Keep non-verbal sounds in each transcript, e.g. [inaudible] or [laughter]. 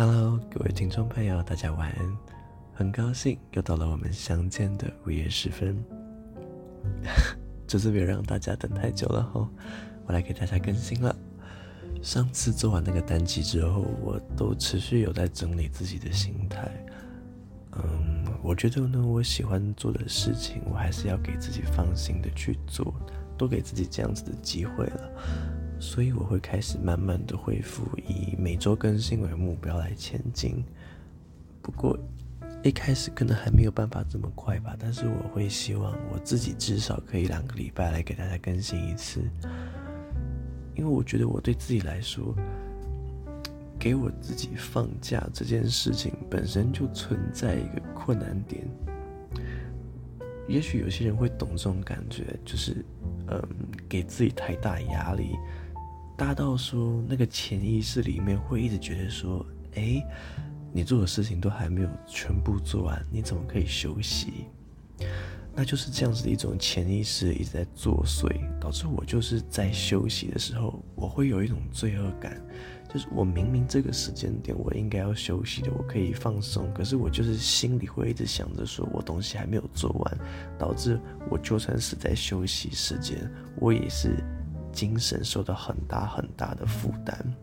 Hello，各位听众朋友，大家晚安。很高兴又到了我们相见的午夜时分，这次别让大家等太久了吼，我来给大家更新了。上次做完那个单集之后，我都持续有在整理自己的心态。嗯，我觉得呢，我喜欢做的事情，我还是要给自己放心的去做，多给自己这样子的机会了。所以我会开始慢慢的恢复，以每周更新为目标来前进。不过一开始可能还没有办法这么快吧，但是我会希望我自己至少可以两个礼拜来给大家更新一次，因为我觉得我对自己来说，给我自己放假这件事情本身就存在一个困难点。也许有些人会懂这种感觉，就是嗯，给自己太大压力。大到说，那个潜意识里面会一直觉得说，诶，你做的事情都还没有全部做完，你怎么可以休息？那就是这样子的一种潜意识一直在作祟，导致我就是在休息的时候，我会有一种罪恶感，就是我明明这个时间点我应该要休息的，我可以放松，可是我就是心里会一直想着说我东西还没有做完，导致我就算是在休息时间，我也是。精神受到很大很大的负担。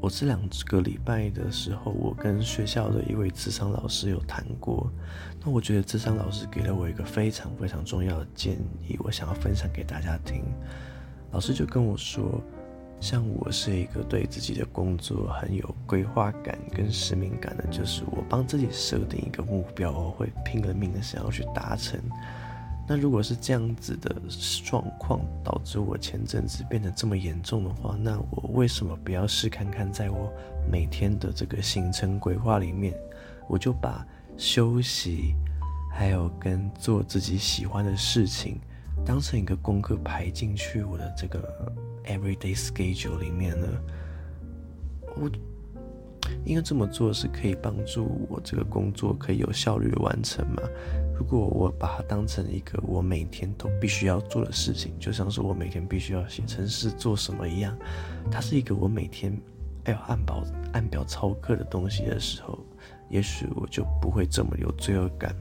我这两个礼拜的时候，我跟学校的一位智商老师有谈过。那我觉得智商老师给了我一个非常非常重要的建议，我想要分享给大家听。老师就跟我说，像我是一个对自己的工作很有规划感跟使命感的，就是我帮自己设定一个目标，我会拼了命的想要去达成。那如果是这样子的状况导致我前阵子变得这么严重的话，那我为什么不要试看看，在我每天的这个行程规划里面，我就把休息，还有跟做自己喜欢的事情，当成一个功课排进去我的这个 everyday schedule 里面呢？我。应该这么做是可以帮助我这个工作可以有效率的完成嘛。如果我把它当成一个我每天都必须要做的事情，就像是我每天必须要写程式做什么一样，它是一个我每天要按表按表操课的东西的时候，也许我就不会这么有罪恶感。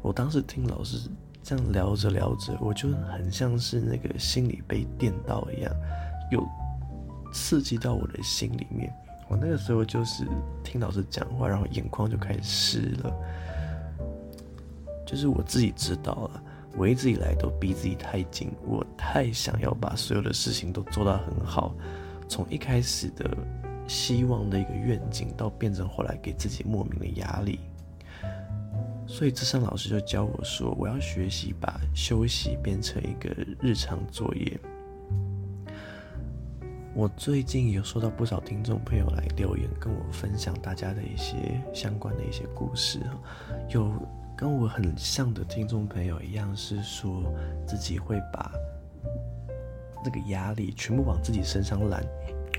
我当时听老师这样聊着聊着，我就很像是那个心里被电到一样，有刺激到我的心里面。我那个时候就是听老师讲话，然后眼眶就开始湿了。就是我自己知道了，我一直以来都逼自己太紧，我太想要把所有的事情都做到很好。从一开始的希望的一个愿景，到变成后来给自己莫名的压力。所以咨商老师就教我说，我要学习把休息变成一个日常作业。我最近有收到不少听众朋友来留言，跟我分享大家的一些相关的一些故事。有跟我很像的听众朋友一样，是说自己会把那个压力全部往自己身上揽。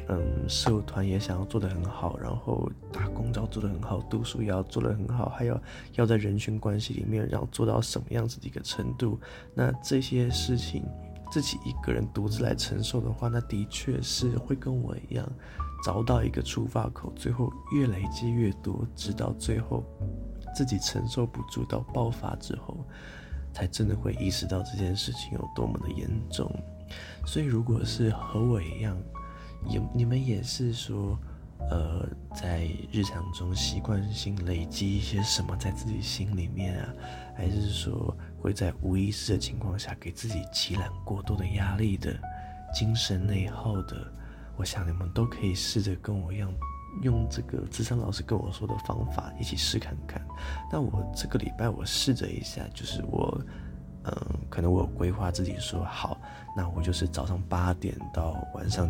嗯，社团也想要做得很好，然后打工要做得很好，读书也要做得很好，还有要在人群关系里面，然后做到什么样子的一个程度。那这些事情。自己一个人独自来承受的话，那的确是会跟我一样，找到一个出发口，最后越累积越多，直到最后自己承受不住到爆发之后，才真的会意识到这件事情有多么的严重。所以，如果是和我一样，也你们也是说，呃，在日常中习惯性累积一些什么在自己心里面啊，还是说，会在无意识的情况下给自己积揽过多的压力的，精神内耗的，我想你们都可以试着跟我一样，用这个咨商老师跟我说的方法一起试看看。那我这个礼拜我试着一下，就是我，嗯，可能我有规划自己说好，那我就是早上八点到晚上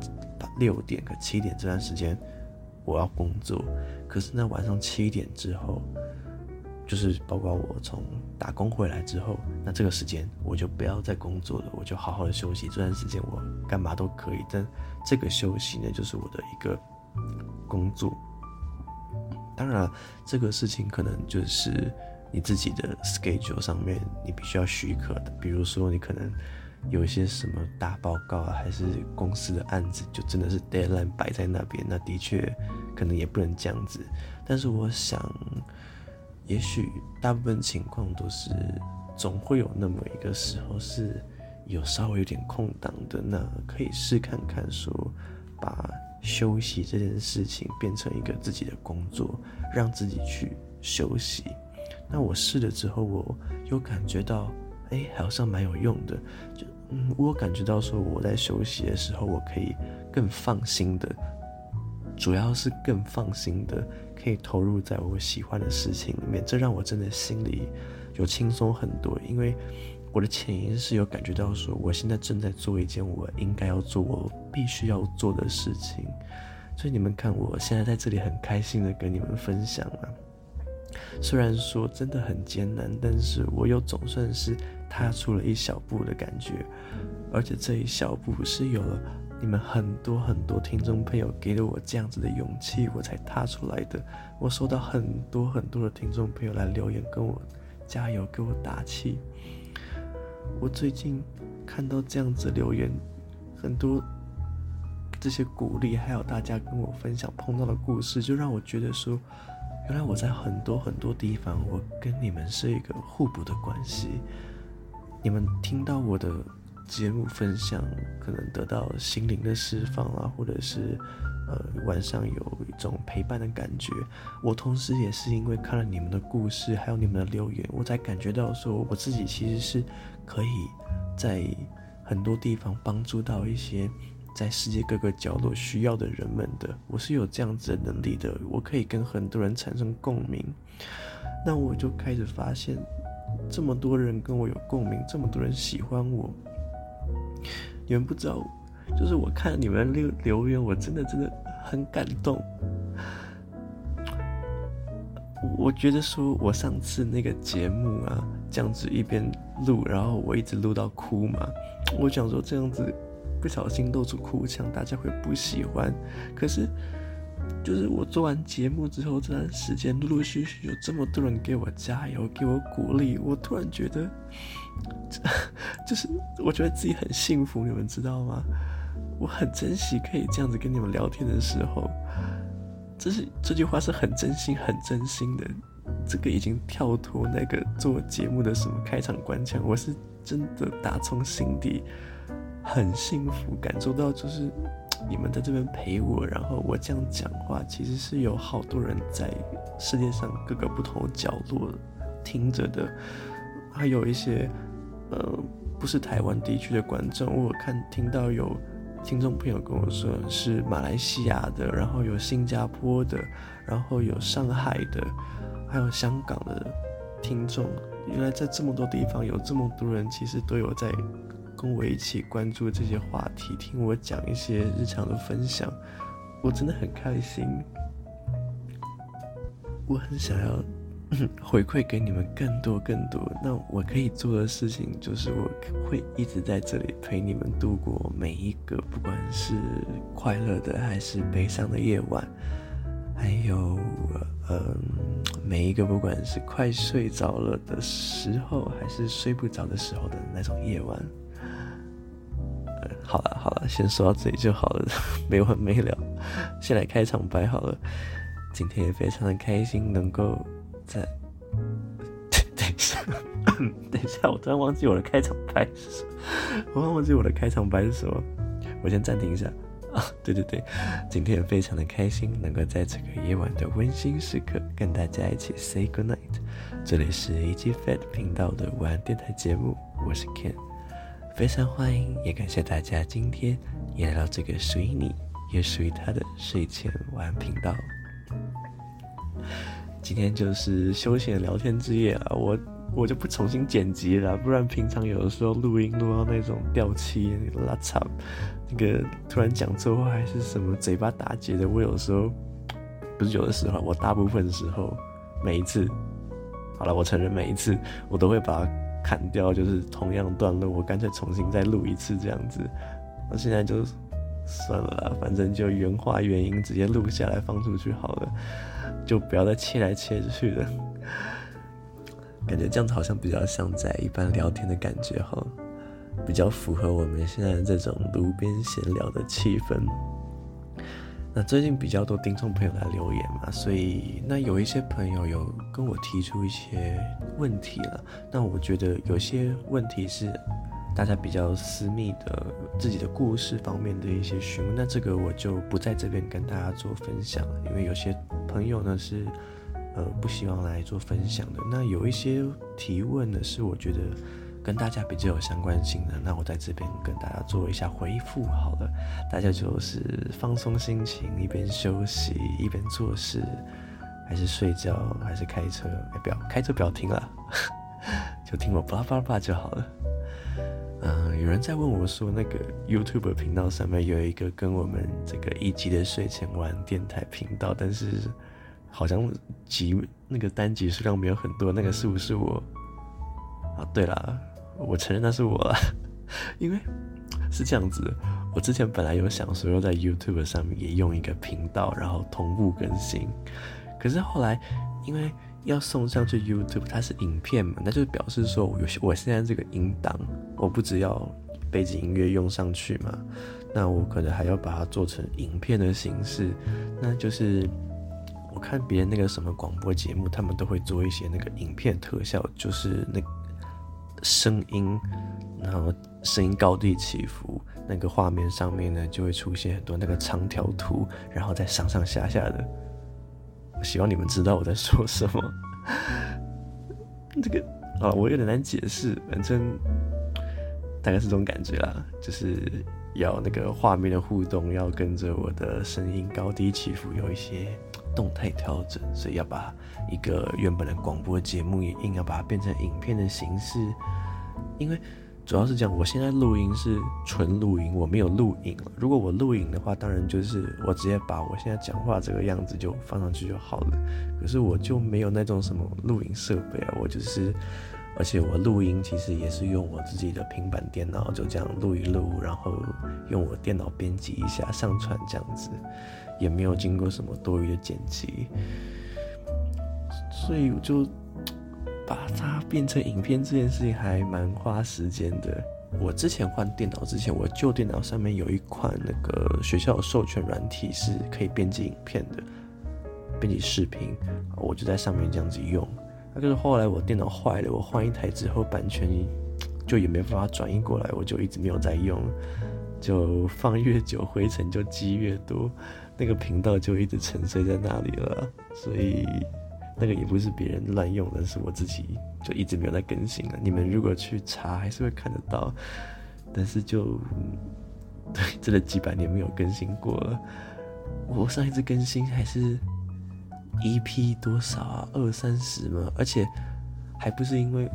六点和七点这段时间我要工作，可是那晚上七点之后。就是包括我从打工回来之后，那这个时间我就不要再工作了，我就好好的休息。这段时间我干嘛都可以，但这个休息呢，就是我的一个工作。当然，这个事情可能就是你自己的 schedule 上面你必须要许可的，比如说你可能有一些什么大报告啊，还是公司的案子，就真的是 deadline 摆在那边，那的确可能也不能这样子。但是我想，也许大部分情况都是，总会有那么一个时候是有稍微有点空档的，那可以试看看说，把休息这件事情变成一个自己的工作，让自己去休息。那我试了之后，我又感觉到。哎，好像蛮有用的。就嗯，我感觉到说我在休息的时候，我可以更放心的，主要是更放心的，可以投入在我喜欢的事情里面。这让我真的心里有轻松很多，因为我的潜意识有感觉到说，我现在正在做一件我应该要做、我必须要做的事情。所以你们看，我现在在这里很开心的跟你们分享啊。虽然说真的很艰难，但是我又总算是。踏出了一小步的感觉，而且这一小步是有了你们很多很多听众朋友给了我这样子的勇气，我才踏出来的。我收到很多很多的听众朋友来留言，跟我加油，给我打气。我最近看到这样子留言，很多这些鼓励，还有大家跟我分享碰到的故事，就让我觉得说，原来我在很多很多地方，我跟你们是一个互补的关系。你们听到我的节目分享，可能得到心灵的释放啊，或者是呃晚上有一种陪伴的感觉。我同时也是因为看了你们的故事，还有你们的留言，我才感觉到说我自己其实是可以在很多地方帮助到一些在世界各个角落需要的人们的。我是有这样子的能力的，我可以跟很多人产生共鸣。那我就开始发现。这么多人跟我有共鸣，这么多人喜欢我，你们不知道，就是我看你们留留言，我真的真的很感动。我觉得说，我上次那个节目啊，这样子一边录，然后我一直录到哭嘛，我想说这样子不小心露出哭腔，大家会不喜欢，可是。就是我做完节目之后，这段时间陆陆续续有这么多人给我加油，给我鼓励，我突然觉得，[laughs] 就是我觉得自己很幸福，你们知道吗？我很珍惜可以这样子跟你们聊天的时候，这是这句话是很真心、很真心的。这个已经跳脱那个做节目的什么开场官腔，我是真的打从心底很幸福，感受到就是。你们在这边陪我，然后我这样讲话，其实是有好多人在世界上各个不同角落听着的，还有一些呃不是台湾地区的观众，我看听到有听众朋友跟我说是马来西亚的，然后有新加坡的，然后有上海的，还有香港的听众，原来在这么多地方有这么多人，其实都有在。跟我一起关注这些话题，听我讲一些日常的分享，我真的很开心。我很想要 [clears throat] 回馈给你们更多更多。那我可以做的事情，就是我会一直在这里陪你们度过每一个，不管是快乐的还是悲伤的夜晚，还有嗯，每一个不管是快睡着了的时候，还是睡不着的时候的那种夜晚。好了好了，先说到这里就好了，没完没了。先来开场白好了。今天也非常的开心，能够在……等一下，[coughs] 等一下，我突然忘记我的开场白是什么。我忘记我的开场白是什么。我先暂停一下啊！对对对，今天也非常的开心，能够在这个夜晚的温馨时刻跟大家一起 say good night。这里是 EG Fat 频道的晚安电台节目，我是 Ken。非常欢迎，也感谢大家今天也来到这个属于你，也属于他的睡前晚安频道。今天就是休闲聊天之夜了，我我就不重新剪辑了，不然平常有的时候录音录到那种掉漆、拉长，那个突然讲错话还是什么嘴巴打结的，我有时候不是有的时候，我大部分时候每一次，好了，我承认每一次我都会把它。砍掉就是同样段落，我干脆重新再录一次这样子。那现在就算了啦，反正就原话原音直接录下来放出去好了，就不要再切来切去的。[laughs] 感觉这样子好像比较像在一般聊天的感觉哈。比较符合我们现在这种路边闲聊的气氛。那最近比较多听众朋友来留言嘛，所以那有一些朋友有跟我提出一些问题了。那我觉得有些问题是大家比较私密的自己的故事方面的一些询问，那这个我就不在这边跟大家做分享，因为有些朋友呢是呃不希望来做分享的。那有一些提问呢是我觉得。跟大家比较有相关性的，那我在这边跟大家做一下回复好了。大家就是放松心情，一边休息一边做事，还是睡觉，还是开车？哎，不要开车，不要听了，[laughs] 就听我叭叭叭就好了。嗯，有人在问我说，那个 YouTube 频道上面有一个跟我们这个一集的睡前玩电台频道，但是好像集那个单集数量没有很多，那个是不是我？啊，对了。我承认那是我，[laughs] 因为是这样子，我之前本来有想说要在 YouTube 上面也用一个频道，然后同步更新。可是后来，因为要送上去 YouTube，它是影片嘛，那就表示说，我我现在这个音档，我不只要背景音乐用上去嘛，那我可能还要把它做成影片的形式。那就是我看别人那个什么广播节目，他们都会做一些那个影片特效，就是那。声音，然后声音高低起伏，那个画面上面呢就会出现很多那个长条图，然后再上上下下的。希望你们知道我在说什么。这个啊，我有点难解释，反正大概是这种感觉啦，就是要那个画面的互动要跟着我的声音高低起伏有一些动态调整，所以要把一个原本的广播节目也硬要把它变成影片的形式。因为主要是讲，我现在录音是纯录音，我没有录影。如果我录影的话，当然就是我直接把我现在讲话这个样子就放上去就好了。可是我就没有那种什么录影设备啊，我就是，而且我录音其实也是用我自己的平板电脑，就这样录一录，然后用我电脑编辑一下上传这样子，也没有经过什么多余的剪辑，所以我就。把它变成影片这件事情还蛮花时间的。我之前换电脑之前，我旧电脑上面有一款那个学校授权软体是可以编辑影片的，编辑视频，我就在上面这样子用。那就是后来我电脑坏了，我换一台之后，版权就也没办法转移过来，我就一直没有在用。就放越久，灰尘就积越多，那个频道就一直沉睡在那里了，所以。那个也不是别人乱用的，是我自己就一直没有在更新了。你们如果去查，还是会看得到，但是就对，[laughs] 真的几百年没有更新过了。我上一次更新还是一 P 多少啊？二三十嘛？而且还不是因为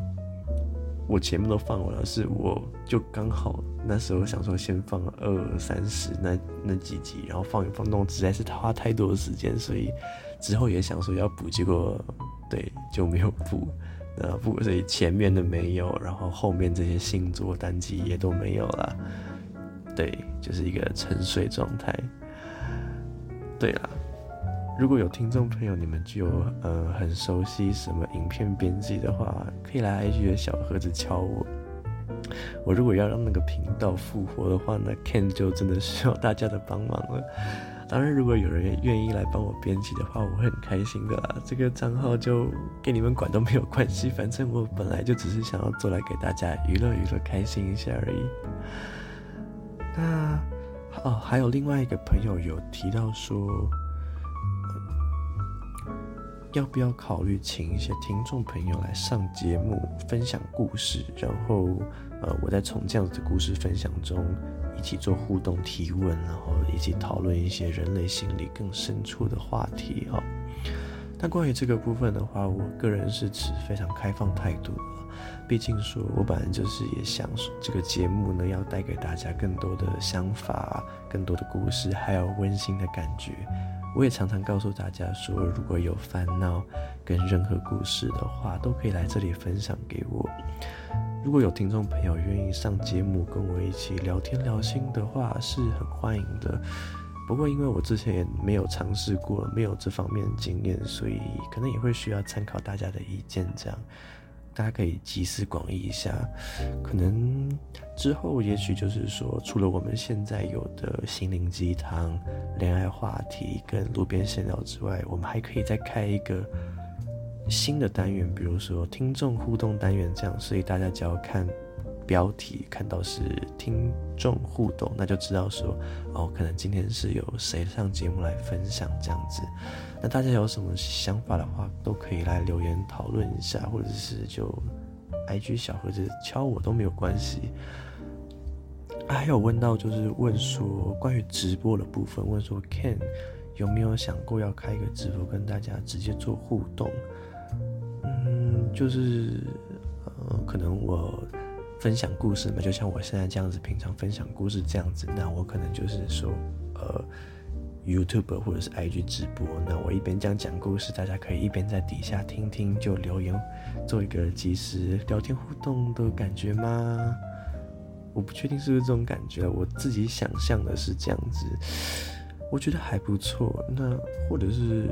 我前面都放完了，是我就刚好那时候想说先放二三十那那几集，然后放一放，弄实在是花太多时间，所以。之后也想说要补，结果对就没有补，呃不，所以前面的没有，然后后面这些星座单集也都没有了，对，就是一个沉睡状态。对啦，如果有听众朋友你们就呃很熟悉什么影片编辑的话，可以来 IG 的小盒子敲我。我如果要让那个频道复活的话，那 Ken 就真的需要大家的帮忙了。当然，如果有人愿意来帮我编辑的话，我会很开心的啦。这个账号就给你们管都没有关系，反正我本来就只是想要做来给大家娱乐娱乐、开心一下而已。那哦，还有另外一个朋友有提到说，要不要考虑请一些听众朋友来上节目分享故事，然后呃，我再从这样子的故事分享中。一起做互动提问，然后一起讨论一些人类心理更深处的话题哈。但关于这个部分的话，我个人是持非常开放态度。毕竟说，我本来就是也想说，这个节目呢，要带给大家更多的想法、更多的故事，还有温馨的感觉。我也常常告诉大家说，如果有烦恼跟任何故事的话，都可以来这里分享给我。如果有听众朋友愿意上节目跟我一起聊天聊心的话，是很欢迎的。不过因为我之前也没有尝试过，没有这方面的经验，所以可能也会需要参考大家的意见。这样，大家可以集思广益一下，可能之后也许就是说，除了我们现在有的心灵鸡汤、恋爱话题跟路边闲聊之外，我们还可以再开一个新的单元，比如说听众互动单元这样，所以大家只要看。标题看到是听众互动，那就知道说哦，可能今天是有谁上节目来分享这样子。那大家有什么想法的话，都可以来留言讨论一下，或者是就 IG 小盒子敲我都没有关系。还有问到就是问说关于直播的部分，问说 Ken 有没有想过要开一个直播跟大家直接做互动？嗯，就是呃，可能我。分享故事嘛，就像我现在这样子，平常分享故事这样子，那我可能就是说，呃，YouTube 或者是 IG 直播，那我一边这样讲故事，大家可以一边在底下听听，就留言，做一个即时聊天互动的感觉吗？我不确定是不是这种感觉，我自己想象的是这样子，我觉得还不错。那或者是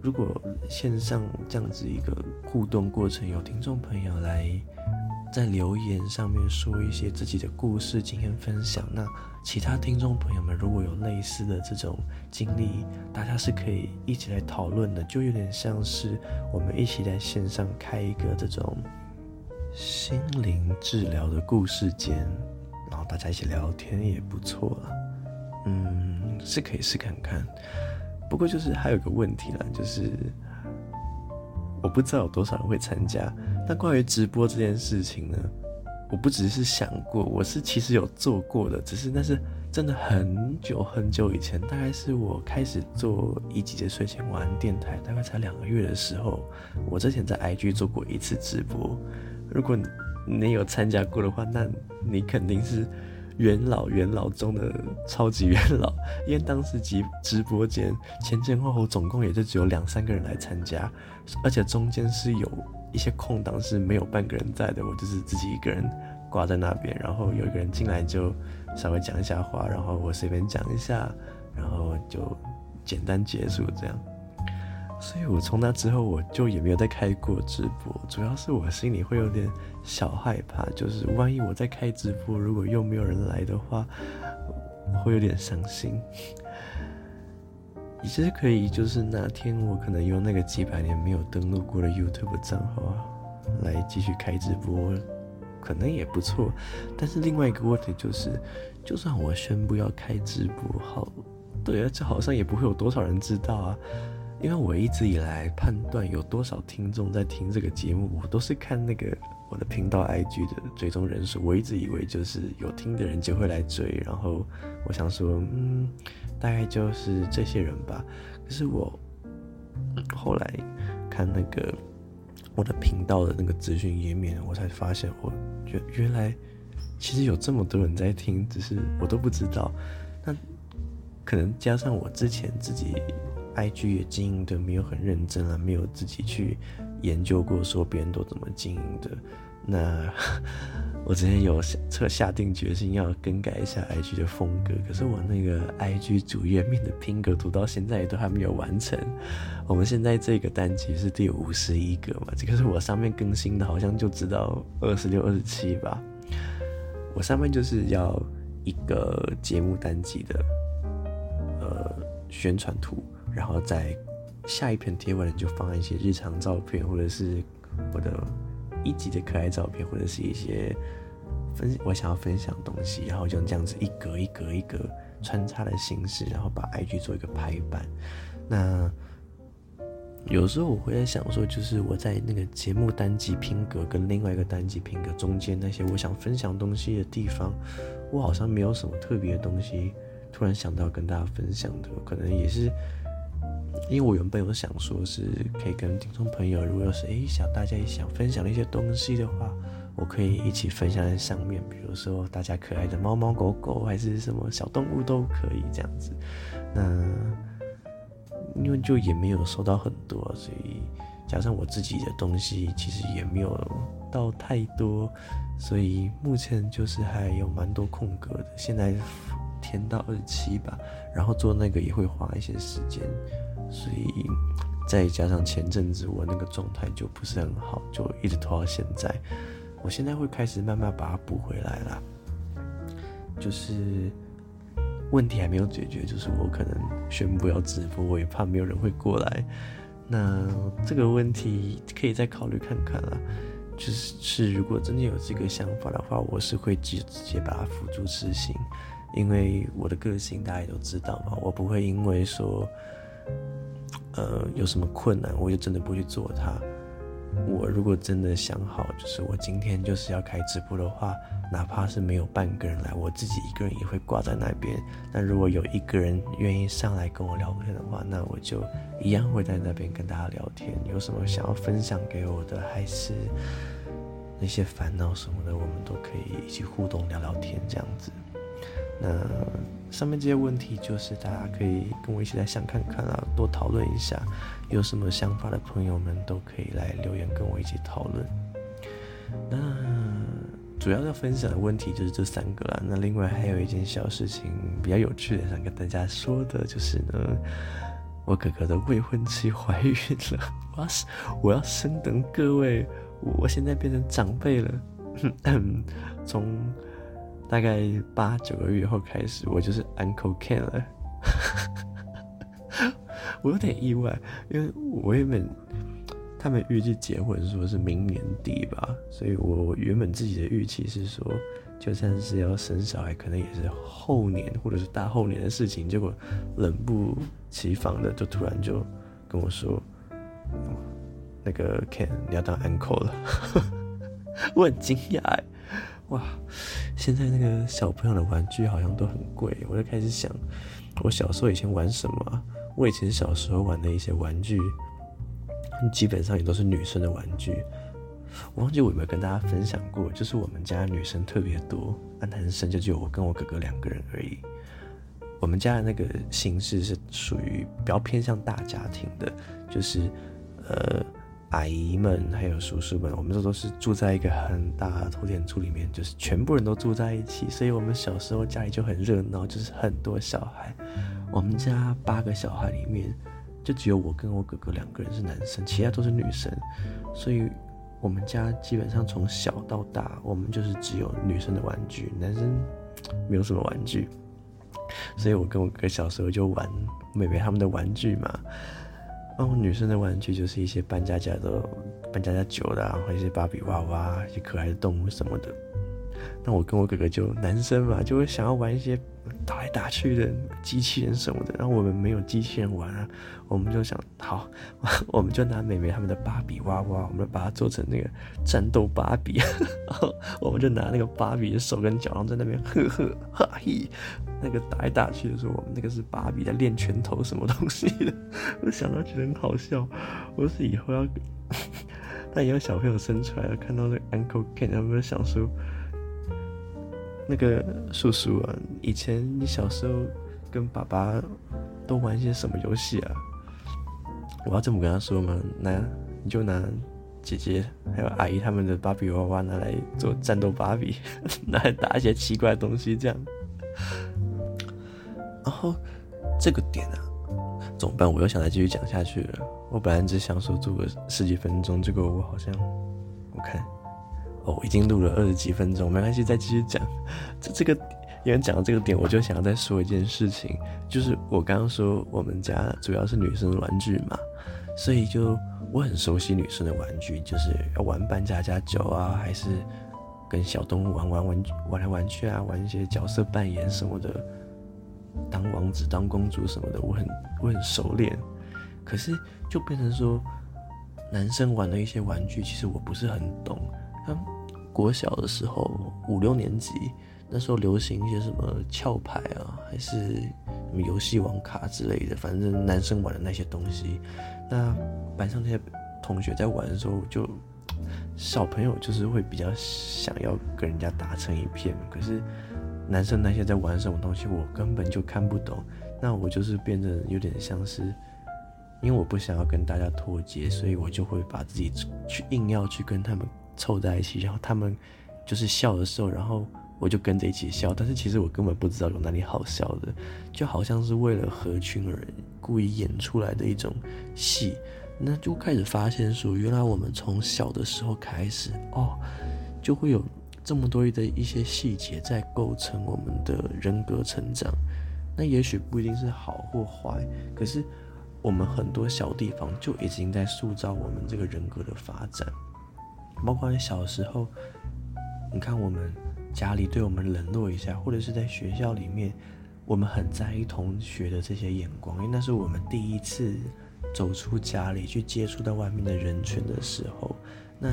如果线上这样子一个互动过程，有听众朋友来。在留言上面说一些自己的故事、今天分享。那其他听众朋友们如果有类似的这种经历，大家是可以一起来讨论的，就有点像是我们一起在线上开一个这种心灵治疗的故事间，然后大家一起聊天也不错了。嗯，是可以试看看。不过就是还有个问题啦，就是我不知道有多少人会参加。那关于直播这件事情呢，我不只是想过，我是其实有做过的，只是那是真的很久很久以前，大概是我开始做一集的睡前晚安电台，大概才两个月的时候，我之前在 IG 做过一次直播。如果你有参加过的话，那你肯定是元老元老中的超级元老，因为当时直直播间前前后后总共也就只有两三个人来参加，而且中间是有。一些空档是没有半个人在的，我就是自己一个人挂在那边，然后有一个人进来就稍微讲一下话，然后我随便讲一下，然后就简单结束这样。所以我从那之后我就也没有再开过直播，主要是我心里会有点小害怕，就是万一我在开直播，如果又没有人来的话，我会有点伤心。其实可以，就是哪天我可能用那个几百年没有登录过的 YouTube 账号啊，来继续开直播，可能也不错。但是另外一个问题就是，就算我宣布要开直播，好，对啊，这好像也不会有多少人知道啊。因为我一直以来判断有多少听众在听这个节目，我都是看那个我的频道 IG 的追踪人数。我一直以为就是有听的人就会来追，然后我想说，嗯。大概就是这些人吧。可是我后来看那个我的频道的那个资讯页面，我才发现，我原原来其实有这么多人在听，只是我都不知道。那可能加上我之前自己 IG 也经营的没有很认真啊，没有自己去研究过说别人都怎么经营的。那 [laughs] 我之前有下下定决心要更改一下 IG 的风格，可是我那个 IG 主页面的拼格图到现在都还没有完成。我们现在这个单集是第五十一个嘛，这个是我上面更新的，好像就知道二十六、二十七吧。我上面就是要一个节目单集的呃宣传图，然后在下一篇贴文就放一些日常照片或者是我的。一集的可爱照片，或者是一些分我想要分享东西，然后就这样子一格一格一格穿插的形式，然后把 IG 做一个排版。那有时候我会在想说，就是我在那个节目单集拼格跟另外一个单集拼格中间那些我想分享东西的地方，我好像没有什么特别的东西，突然想到跟大家分享的，可能也是。因为我原本有想说，是可以跟听众朋友，如果是诶想大家也想分享一些东西的话，我可以一起分享在上面，比如说大家可爱的猫猫狗狗，还是什么小动物都可以这样子。那因为就也没有收到很多，所以加上我自己的东西其实也没有到太多，所以目前就是还有蛮多空格的。现在填到二十七吧，然后做那个也会花一些时间。所以再加上前阵子我那个状态就不是很好，就一直拖到现在。我现在会开始慢慢把它补回来啦。就是问题还没有解决，就是我可能宣布要直播，我也怕没有人会过来。那这个问题可以再考虑看看啦。就是是如果真的有这个想法的话，我是会直直接把它付诸执行，因为我的个性大家也都知道嘛，我不会因为说呃有什么困难，我就真的不去做它。我如果真的想好，就是我今天就是要开直播的话，哪怕是没有半个人来，我自己一个人也会挂在那边。但如果有一个人愿意上来跟我聊天的话，那我就一样会在那边跟大家聊天。有什么想要分享给我的，还是那些烦恼什么的，我们都可以一起互动聊聊天，这样子。那上面这些问题，就是大家可以跟我一起来想看看啊，多讨论一下。有什么想法的朋友们都可以来留言跟我一起讨论。那主要要分享的问题就是这三个啦。那另外还有一件小事情比较有趣的，想跟大家说的就是呢，我哥哥的未婚妻怀孕了，[laughs] 我要我要升等各位，我现在变成长辈了。[coughs] 从大概八九个月后开始，我就是 Uncle Ken 了。我有点意外，因为我原本他们预计结婚说是明年底吧，所以我原本自己的预期是说，就算是要生小孩，可能也是后年或者是大后年的事情。结果冷不其防的就突然就跟我说，那个 Ken 你要当 uncle 了，[laughs] 我很惊讶。哇，现在那个小朋友的玩具好像都很贵，我就开始想，我小时候以前玩什么？我以前小时候玩的一些玩具，基本上也都是女生的玩具。我忘记我有没有跟大家分享过，就是我们家女生特别多，那男生就只有我跟我哥哥两个人而已。我们家的那个形式是属于比较偏向大家庭的，就是呃。阿姨们还有叔叔们，我们这都是住在一个很大的透天厝里面，就是全部人都住在一起，所以我们小时候家里就很热闹，就是很多小孩。我们家八个小孩里面，就只有我跟我哥哥两个人是男生，其他都是女生，所以我们家基本上从小到大，我们就是只有女生的玩具，男生没有什么玩具。所以我跟我哥小时候就玩妹妹他们的玩具嘛。哦，女生的玩具就是一些搬家家的、搬家家酒的，然后一些芭比娃娃、一些可爱的动物什么的。那我跟我哥哥就男生嘛，就会想要玩一些打来打去的机器人什么的。然后我们没有机器人玩啊，我们就想，好，[laughs] 我们就拿妹妹他们的芭比娃娃，我们把它做成那个战斗芭比。然 [laughs] 后我们就拿那个芭比的手跟脚，然后在那边呵呵哈嘿，那个打来打去的时候，我们那个是芭比在练拳头什么东西的。[laughs] 我想到觉得很好笑，我是以后要，但以后小朋友生出来，看到那个 Uncle Ken，他们想说。那个叔叔啊，以前你小时候跟爸爸都玩些什么游戏啊？我要这么跟他说吗？那你就拿姐姐还有阿姨他们的芭比娃娃拿来做战斗芭比，[laughs] 拿来打一些奇怪的东西这样。然后这个点啊，怎么办？我又想再继续讲下去了。我本来只想说做个十几分钟，结果我好像我看。哦，已经录了二十几分钟，没关系，再继续讲。这这个，因为讲到这个点，我就想要再说一件事情，就是我刚刚说我们家主要是女生的玩具嘛，所以就我很熟悉女生的玩具，就是要玩扮家家酒啊，还是跟小动物玩玩玩玩来玩去啊，玩一些角色扮演什么的，当王子当公主什么的，我很我很熟练。可是就变成说，男生玩的一些玩具，其实我不是很懂。他国小的时候，五六年级那时候流行一些什么翘牌啊，还是什么游戏王卡之类的，反正男生玩的那些东西。那班上那些同学在玩的时候，就小朋友就是会比较想要跟人家打成一片。可是男生那些在玩什么东西，我根本就看不懂。那我就是变得有点像是，因为我不想要跟大家脱节，所以我就会把自己去硬要去跟他们。凑在一起，然后他们就是笑的时候，然后我就跟着一起笑。但是其实我根本不知道有哪里好笑的，就好像是为了合群而故意演出来的一种戏。那就开始发现说，原来我们从小的时候开始哦，就会有这么多的一些细节在构成我们的人格成长。那也许不一定是好或坏，可是我们很多小地方就已经在塑造我们这个人格的发展。包括小时候，你看我们家里对我们冷落一下，或者是在学校里面，我们很在意同学的这些眼光，因为那是我们第一次。走出家里去接触到外面的人群的时候，那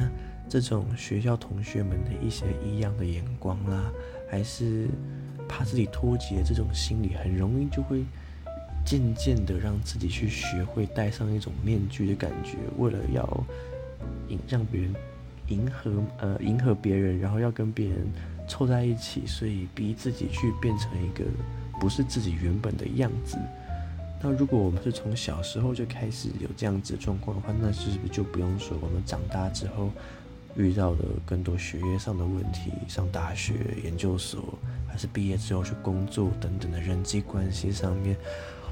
这种学校同学们的一些异样的眼光啦，还是怕自己脱节这种心理，很容易就会渐渐的让自己去学会戴上一种面具的感觉，为了要让别人迎合呃迎合别人，然后要跟别人凑在一起，所以逼自己去变成一个不是自己原本的样子。那如果我们是从小时候就开始有这样子的状况的话，那是不是就不用说我们长大之后遇到的更多学业上的问题，上大学、研究所，还是毕业之后去工作等等的人际关系上面，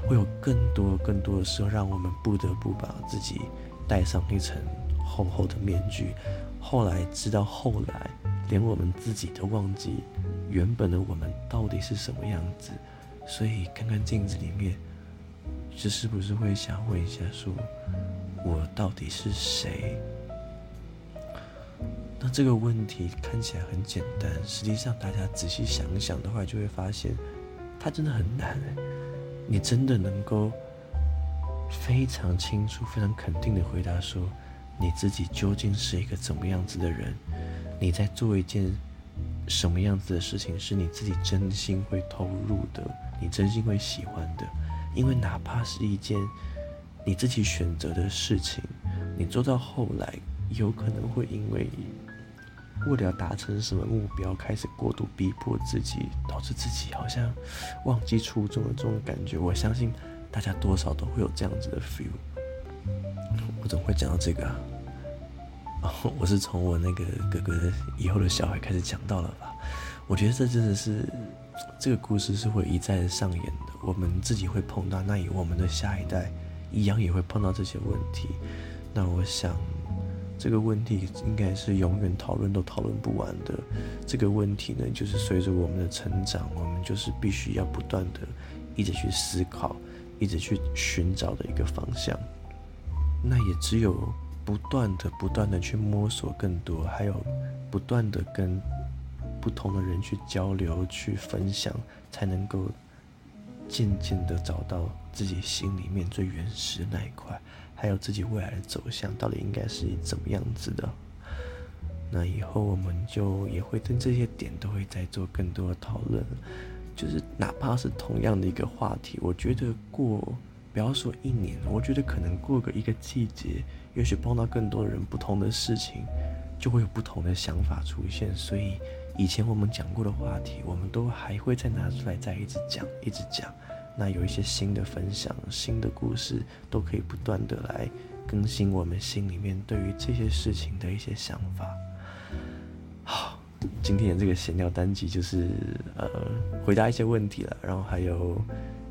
会有更多更多的时候，让我们不得不把自己戴上一层厚厚的面具。后来直到后来，连我们自己都忘记原本的我们到底是什么样子。所以看看镜子里面。这是不是会想问一下，说我到底是谁？那这个问题看起来很简单，实际上大家仔细想想的话，就会发现它真的很难。你真的能够非常清楚、非常肯定的回答说，你自己究竟是一个怎么样子的人？你在做一件什么样子的事情，是你自己真心会投入的，你真心会喜欢的？因为哪怕是一件你自己选择的事情，你做到后来，有可能会因为为了达成什么目标，开始过度逼迫自己，导致自己好像忘记初衷的这种感觉。我相信大家多少都会有这样子的 feel。[laughs] 我怎么会讲到这个啊？哦，[laughs] 我是从我那个哥哥的以后的小孩开始讲到了吧？我觉得这真的是。这个故事是会一再上演的，我们自己会碰到，那以我们的下一代一样也会碰到这些问题。那我想，这个问题应该是永远讨论都讨论不完的。这个问题呢，就是随着我们的成长，我们就是必须要不断的一直去思考，一直去寻找的一个方向。那也只有不断的、不断的去摸索更多，还有不断的跟。不同的人去交流、去分享，才能够渐渐的找到自己心里面最原始的那一块，还有自己未来的走向到底应该是怎么样子的。那以后我们就也会对这些点都会再做更多的讨论，就是哪怕是同样的一个话题，我觉得过不要说一年，我觉得可能过个一个季节，也许碰到更多人不同的事情，就会有不同的想法出现，所以。以前我们讲过的话题，我们都还会再拿出来再一直讲，一直讲。那有一些新的分享、新的故事，都可以不断的来更新我们心里面对于这些事情的一些想法。好，今天的这个闲聊单集就是呃回答一些问题了，然后还有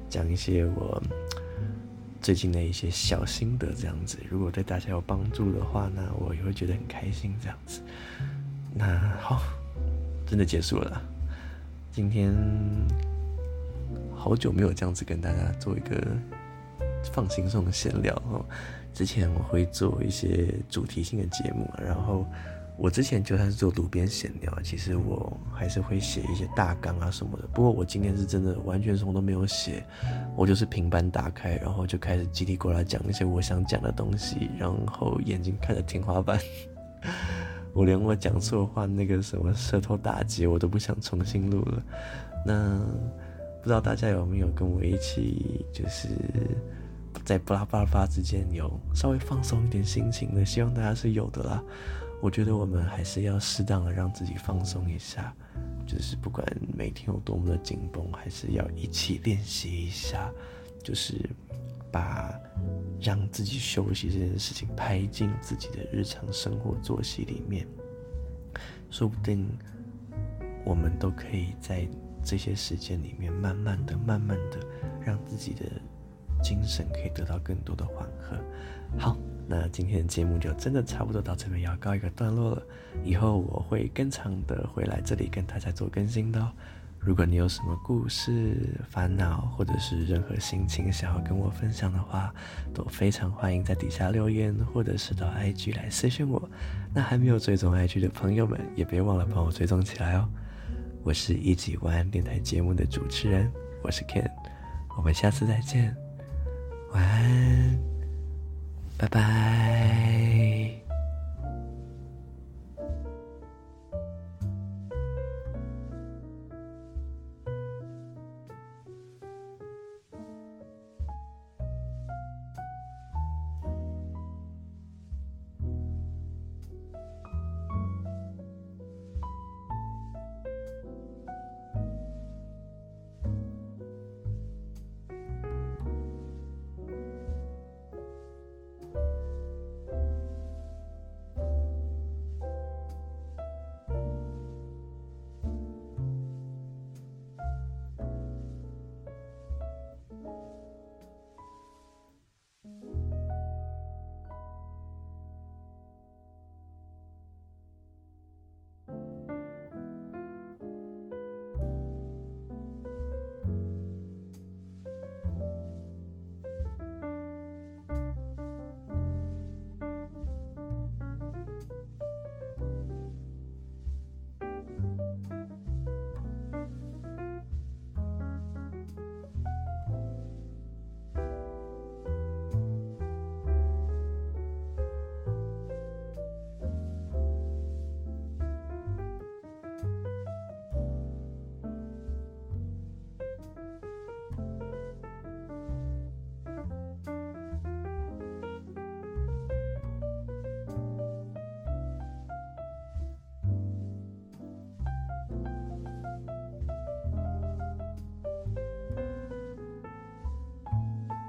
讲一些我最近的一些小心得这样子。如果对大家有帮助的话呢，我也会觉得很开心这样子。那好。真的结束了，今天好久没有这样子跟大家做一个放轻松的闲聊哦。之前我会做一些主题性的节目，然后我之前就算是做路边闲聊，其实我还是会写一些大纲啊什么的。不过我今天是真的完全什么都没有写，我就是平板打开，然后就开始叽里呱啦讲一些我想讲的东西，然后眼睛看着天花板。[laughs] 我连我讲错话那个什么舌头打结，我都不想重新录了。那不知道大家有没有跟我一起，就是在巴拉巴拉巴之间有稍微放松一点心情的？希望大家是有的啦。我觉得我们还是要适当的让自己放松一下，就是不管每天有多么的紧绷，还是要一起练习一下，就是把。让自己休息这件事情拍进自己的日常生活作息里面，说不定我们都可以在这些时间里面，慢慢的、慢慢的，让自己的精神可以得到更多的缓和。好，那今天的节目就真的差不多到这边要告一个段落了。以后我会更常的回来这里跟大家做更新的哦。如果你有什么故事、烦恼，或者是任何心情想要跟我分享的话，都非常欢迎在底下留言，或者是到 IG 来私讯我。那还没有追踪 IG 的朋友们，也别忘了帮我追踪起来哦。我是一级晚安电台节目的主持人，我是 Ken，我们下次再见，晚安，拜拜。